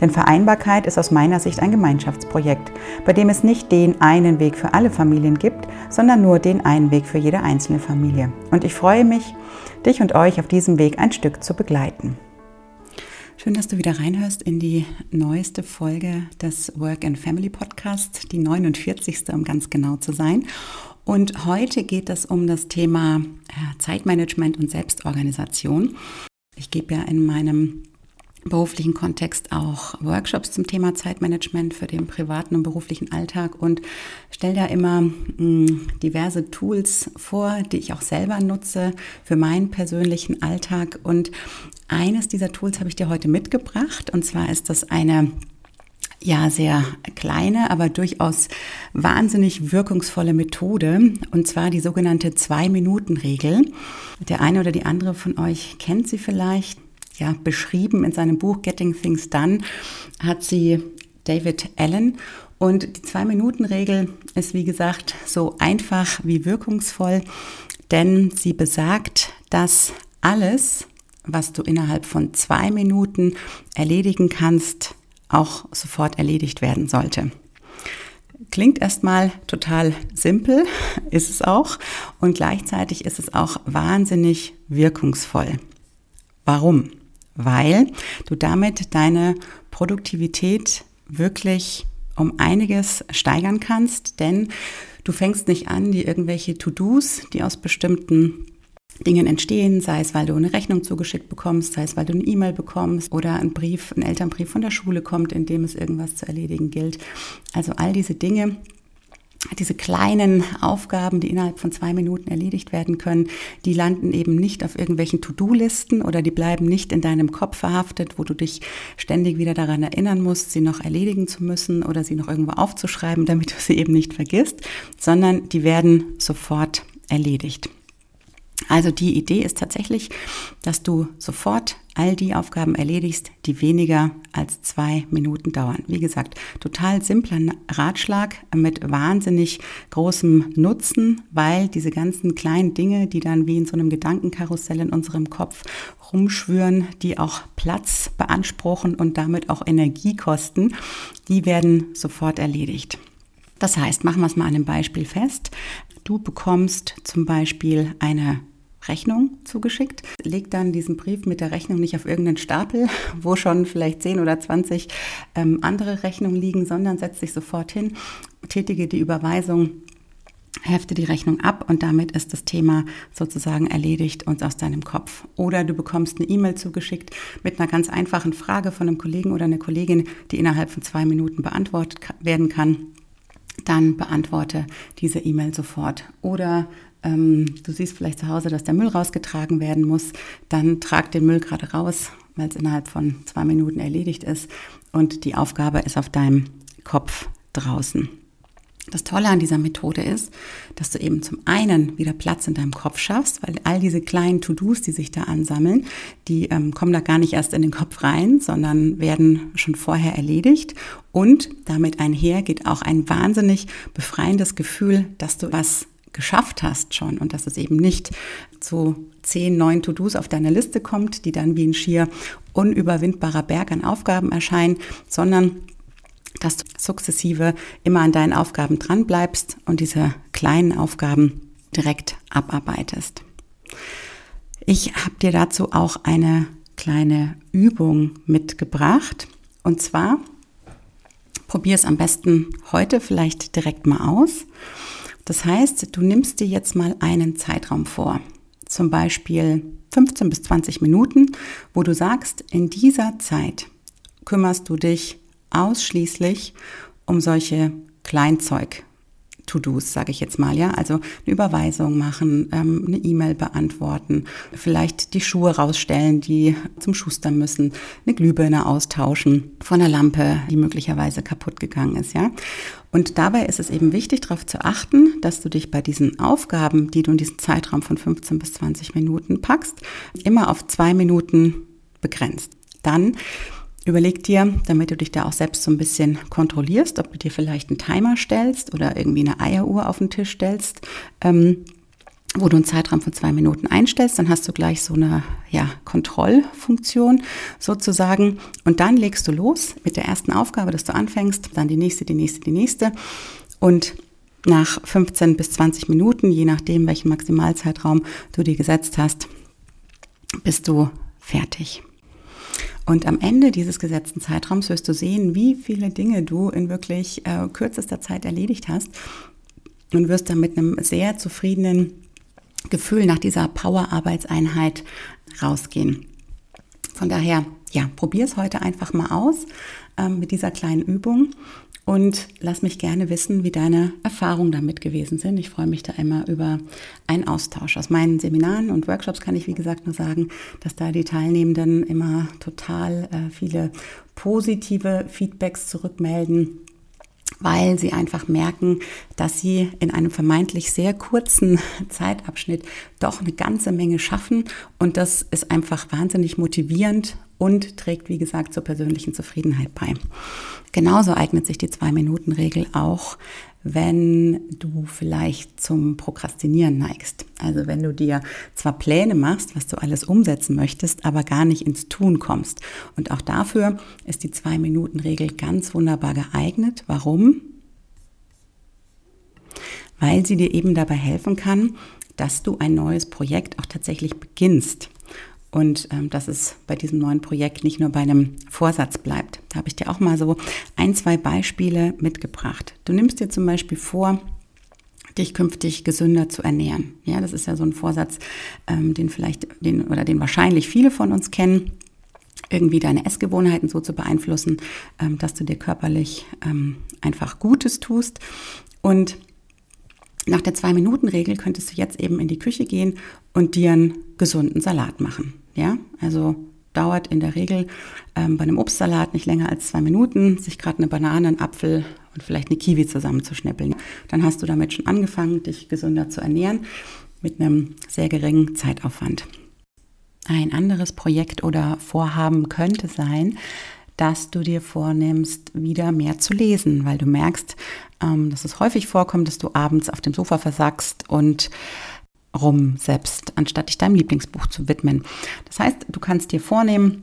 Denn Vereinbarkeit ist aus meiner Sicht ein Gemeinschaftsprojekt, bei dem es nicht den einen Weg für alle Familien gibt, sondern nur den einen Weg für jede einzelne Familie. Und ich freue mich, dich und euch auf diesem Weg ein Stück zu begleiten. Schön, dass du wieder reinhörst in die neueste Folge des Work and Family Podcast, die 49. um ganz genau zu sein. Und heute geht es um das Thema Zeitmanagement und Selbstorganisation. Ich gebe ja in meinem beruflichen Kontext auch Workshops zum Thema Zeitmanagement für den privaten und beruflichen Alltag und stelle da immer mh, hm, diverse Tools vor, die ich auch selber nutze für meinen persönlichen Alltag. Und eines dieser Tools habe ich dir heute mitgebracht und zwar ist das eine ja sehr kleine, aber durchaus wahnsinnig wirkungsvolle Methode und zwar die sogenannte Zwei-Minuten-Regel. Der eine oder die andere von euch kennt sie vielleicht ja, beschrieben in seinem Buch Getting Things Done, hat sie David Allen. Und die Zwei-Minuten-Regel ist, wie gesagt, so einfach wie wirkungsvoll, denn sie besagt, dass alles, was du innerhalb von zwei Minuten erledigen kannst, auch sofort erledigt werden sollte. Klingt erstmal total simpel, ist es auch, und gleichzeitig ist es auch wahnsinnig wirkungsvoll. Warum? Weil du damit deine Produktivität wirklich um einiges steigern kannst, denn du fängst nicht an, die irgendwelche To-Dos, die aus bestimmten Dingen entstehen, sei es, weil du eine Rechnung zugeschickt bekommst, sei es, weil du eine E-Mail bekommst oder ein Brief, ein Elternbrief von der Schule kommt, in dem es irgendwas zu erledigen gilt. Also all diese Dinge, diese kleinen Aufgaben, die innerhalb von zwei Minuten erledigt werden können, die landen eben nicht auf irgendwelchen To-Do-Listen oder die bleiben nicht in deinem Kopf verhaftet, wo du dich ständig wieder daran erinnern musst, sie noch erledigen zu müssen oder sie noch irgendwo aufzuschreiben, damit du sie eben nicht vergisst, sondern die werden sofort erledigt. Also die Idee ist tatsächlich, dass du sofort all die Aufgaben erledigst, die weniger als zwei Minuten dauern. Wie gesagt, total simpler Ratschlag mit wahnsinnig großem Nutzen, weil diese ganzen kleinen Dinge, die dann wie in so einem Gedankenkarussell in unserem Kopf rumschwören, die auch Platz beanspruchen und damit auch Energie kosten, die werden sofort erledigt. Das heißt, machen wir es mal an einem Beispiel fest. Du bekommst zum Beispiel eine Rechnung zugeschickt, leg dann diesen Brief mit der Rechnung nicht auf irgendeinen Stapel, wo schon vielleicht 10 oder 20 ähm, andere Rechnungen liegen, sondern setz dich sofort hin, tätige die Überweisung hefte die Rechnung ab und damit ist das Thema sozusagen erledigt und aus deinem Kopf. Oder du bekommst eine E-Mail zugeschickt mit einer ganz einfachen Frage von einem Kollegen oder einer Kollegin, die innerhalb von zwei Minuten beantwortet werden kann dann beantworte diese E-Mail sofort. Oder ähm, du siehst vielleicht zu Hause, dass der Müll rausgetragen werden muss, dann trag den Müll gerade raus, weil es innerhalb von zwei Minuten erledigt ist und die Aufgabe ist auf deinem Kopf draußen. Das Tolle an dieser Methode ist, dass du eben zum einen wieder Platz in deinem Kopf schaffst, weil all diese kleinen To-Dos, die sich da ansammeln, die ähm, kommen da gar nicht erst in den Kopf rein, sondern werden schon vorher erledigt. Und damit einher geht auch ein wahnsinnig befreiendes Gefühl, dass du was geschafft hast schon und dass es eben nicht zu zehn neuen To-Dos auf deiner Liste kommt, die dann wie ein schier unüberwindbarer Berg an Aufgaben erscheinen, sondern dass du sukzessive immer an deinen Aufgaben dran bleibst und diese kleinen Aufgaben direkt abarbeitest. Ich habe dir dazu auch eine kleine Übung mitgebracht. Und zwar probier es am besten heute vielleicht direkt mal aus. Das heißt, du nimmst dir jetzt mal einen Zeitraum vor, zum Beispiel 15 bis 20 Minuten, wo du sagst, in dieser Zeit kümmerst du dich ausschließlich um solche Kleinzeug, To-Dos, sage ich jetzt mal, ja. Also eine Überweisung machen, ähm, eine E-Mail beantworten, vielleicht die Schuhe rausstellen, die zum Schuster müssen, eine Glühbirne austauschen von einer Lampe, die möglicherweise kaputt gegangen ist, ja. Und dabei ist es eben wichtig, darauf zu achten, dass du dich bei diesen Aufgaben, die du in diesen Zeitraum von 15 bis 20 Minuten packst, immer auf zwei Minuten begrenzt. Dann Überleg dir, damit du dich da auch selbst so ein bisschen kontrollierst, ob du dir vielleicht einen Timer stellst oder irgendwie eine Eieruhr auf den Tisch stellst, ähm, wo du einen Zeitraum von zwei Minuten einstellst, dann hast du gleich so eine ja, Kontrollfunktion sozusagen. Und dann legst du los mit der ersten Aufgabe, dass du anfängst, dann die nächste, die nächste, die nächste. Und nach 15 bis 20 Minuten, je nachdem, welchen Maximalzeitraum du dir gesetzt hast, bist du fertig. Und am Ende dieses gesetzten Zeitraums wirst du sehen, wie viele Dinge du in wirklich äh, kürzester Zeit erledigt hast und wirst dann mit einem sehr zufriedenen Gefühl nach dieser Power-Arbeitseinheit rausgehen. Von daher, ja, probier es heute einfach mal aus ähm, mit dieser kleinen Übung und lass mich gerne wissen, wie deine Erfahrungen damit gewesen sind. Ich freue mich da immer über einen Austausch. Aus meinen Seminaren und Workshops kann ich, wie gesagt, nur sagen, dass da die Teilnehmenden immer total äh, viele positive Feedbacks zurückmelden weil sie einfach merken, dass sie in einem vermeintlich sehr kurzen Zeitabschnitt doch eine ganze Menge schaffen und das ist einfach wahnsinnig motivierend und trägt, wie gesagt, zur persönlichen Zufriedenheit bei. Genauso eignet sich die Zwei-Minuten-Regel auch, wenn du vielleicht zum Prokrastinieren neigst. Also wenn du dir zwar Pläne machst, was du alles umsetzen möchtest, aber gar nicht ins Tun kommst. Und auch dafür ist die Zwei-Minuten-Regel ganz wunderbar geeignet. Warum? Weil sie dir eben dabei helfen kann, dass du ein neues Projekt auch tatsächlich beginnst und ähm, dass es bei diesem neuen Projekt nicht nur bei einem Vorsatz bleibt. Da habe ich dir auch mal so ein, zwei Beispiele mitgebracht. Du nimmst dir zum Beispiel vor, dich künftig gesünder zu ernähren. Ja, das ist ja so ein Vorsatz, ähm, den vielleicht, den oder den wahrscheinlich viele von uns kennen irgendwie deine Essgewohnheiten so zu beeinflussen, ähm, dass du dir körperlich ähm, einfach Gutes tust. Und nach der Zwei-Minuten-Regel könntest du jetzt eben in die Küche gehen und dir einen gesunden Salat machen. Ja, also dauert in der Regel ähm, bei einem Obstsalat nicht länger als zwei Minuten, sich gerade eine Banane, einen Apfel und vielleicht eine Kiwi zusammenzuschnippeln. Dann hast du damit schon angefangen, dich gesünder zu ernähren mit einem sehr geringen Zeitaufwand. Ein anderes Projekt oder Vorhaben könnte sein, dass du dir vornimmst, wieder mehr zu lesen, weil du merkst, ähm, dass es häufig vorkommt, dass du abends auf dem Sofa versagst und selbst, anstatt dich deinem Lieblingsbuch zu widmen. Das heißt, du kannst dir vornehmen,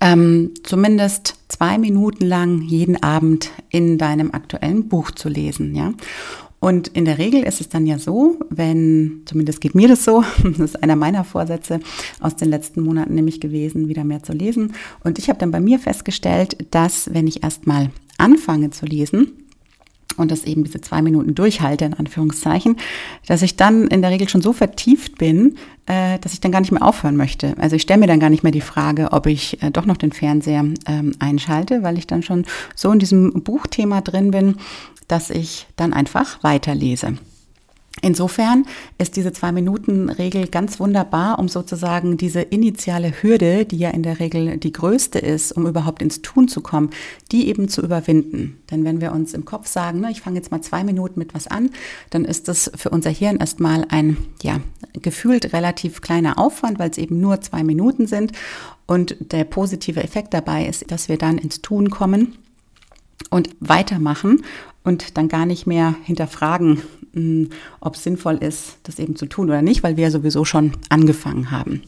ähm, zumindest zwei Minuten lang jeden Abend in deinem aktuellen Buch zu lesen, ja. Und in der Regel ist es dann ja so, wenn, zumindest geht mir das so, das ist einer meiner Vorsätze aus den letzten Monaten nämlich gewesen, wieder mehr zu lesen. Und ich habe dann bei mir festgestellt, dass wenn ich erstmal anfange zu lesen, und das eben diese zwei Minuten durchhalte, in Anführungszeichen, dass ich dann in der Regel schon so vertieft bin, äh, dass ich dann gar nicht mehr aufhören möchte. Also ich stelle mir dann gar nicht mehr die Frage, ob ich äh, doch noch den Fernseher ähm, einschalte, weil ich dann schon so in diesem Buchthema drin bin, dass ich dann einfach weiterlese. Insofern ist diese Zwei-Minuten-Regel ganz wunderbar, um sozusagen diese initiale Hürde, die ja in der Regel die größte ist, um überhaupt ins Tun zu kommen, die eben zu überwinden. Denn wenn wir uns im Kopf sagen, ne, ich fange jetzt mal zwei Minuten mit was an, dann ist das für unser Hirn erstmal ein, ja, gefühlt relativ kleiner Aufwand, weil es eben nur zwei Minuten sind. Und der positive Effekt dabei ist, dass wir dann ins Tun kommen und weitermachen und dann gar nicht mehr hinterfragen, ob es sinnvoll ist, das eben zu tun oder nicht, weil wir ja sowieso schon angefangen haben.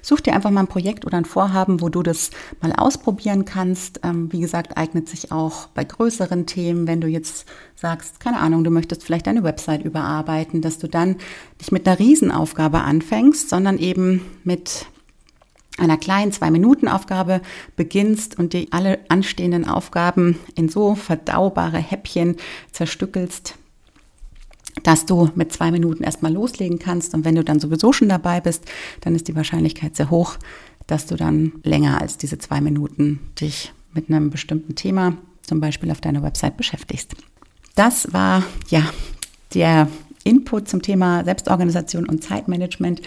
Such dir einfach mal ein Projekt oder ein Vorhaben, wo du das mal ausprobieren kannst. Ähm, wie gesagt, eignet sich auch bei größeren Themen, wenn du jetzt sagst, keine Ahnung, du möchtest vielleicht deine Website überarbeiten, dass du dann nicht mit einer Riesenaufgabe anfängst, sondern eben mit einer kleinen Zwei-Minuten-Aufgabe beginnst und die alle anstehenden Aufgaben in so verdaubare Häppchen zerstückelst, dass du mit zwei Minuten erstmal loslegen kannst. Und wenn du dann sowieso schon dabei bist, dann ist die Wahrscheinlichkeit sehr hoch, dass du dann länger als diese zwei Minuten dich mit einem bestimmten Thema, zum Beispiel auf deiner Website, beschäftigst. das war ja der Input zum Thema Selbstorganisation und Zeitmanagement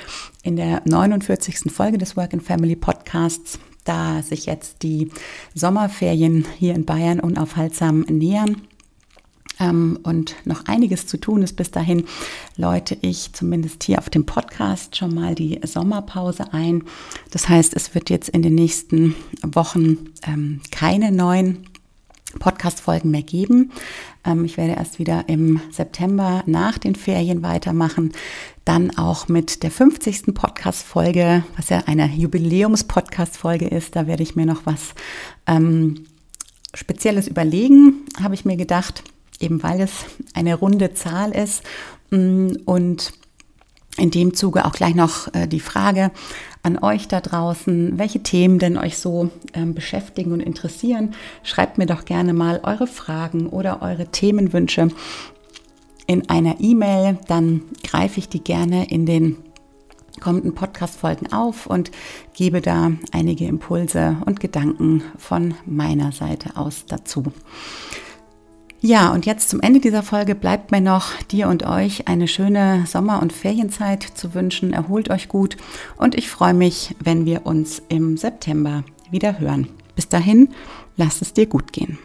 in der 49. Folge des Work and Family Podcasts. Da sich jetzt die Sommerferien hier in Bayern unaufhaltsam nähern ähm, und noch einiges zu tun ist bis dahin, läute ich zumindest hier auf dem Podcast schon mal die Sommerpause ein. Das heißt, es wird jetzt in den nächsten Wochen ähm, keine neuen Podcast-Folgen mehr geben. Ähm, ich werde erst wieder im September nach den Ferien weitermachen. Dann auch mit der 50. Podcast-Folge, was ja eine Jubiläums-Podcast-Folge ist. Da werde ich mir noch was ähm, Spezielles überlegen, habe ich mir gedacht, eben weil es eine runde Zahl ist. Mm, und in dem Zuge auch gleich noch äh, die Frage an euch da draußen, welche Themen denn euch so ähm, beschäftigen und interessieren. Schreibt mir doch gerne mal eure Fragen oder eure Themenwünsche in einer E-Mail. Dann greife ich die gerne in den kommenden Podcast-Folgen auf und gebe da einige Impulse und Gedanken von meiner Seite aus dazu. Ja, und jetzt zum Ende dieser Folge bleibt mir noch dir und euch eine schöne Sommer- und Ferienzeit zu wünschen. Erholt euch gut und ich freue mich, wenn wir uns im September wieder hören. Bis dahin, lass es dir gut gehen.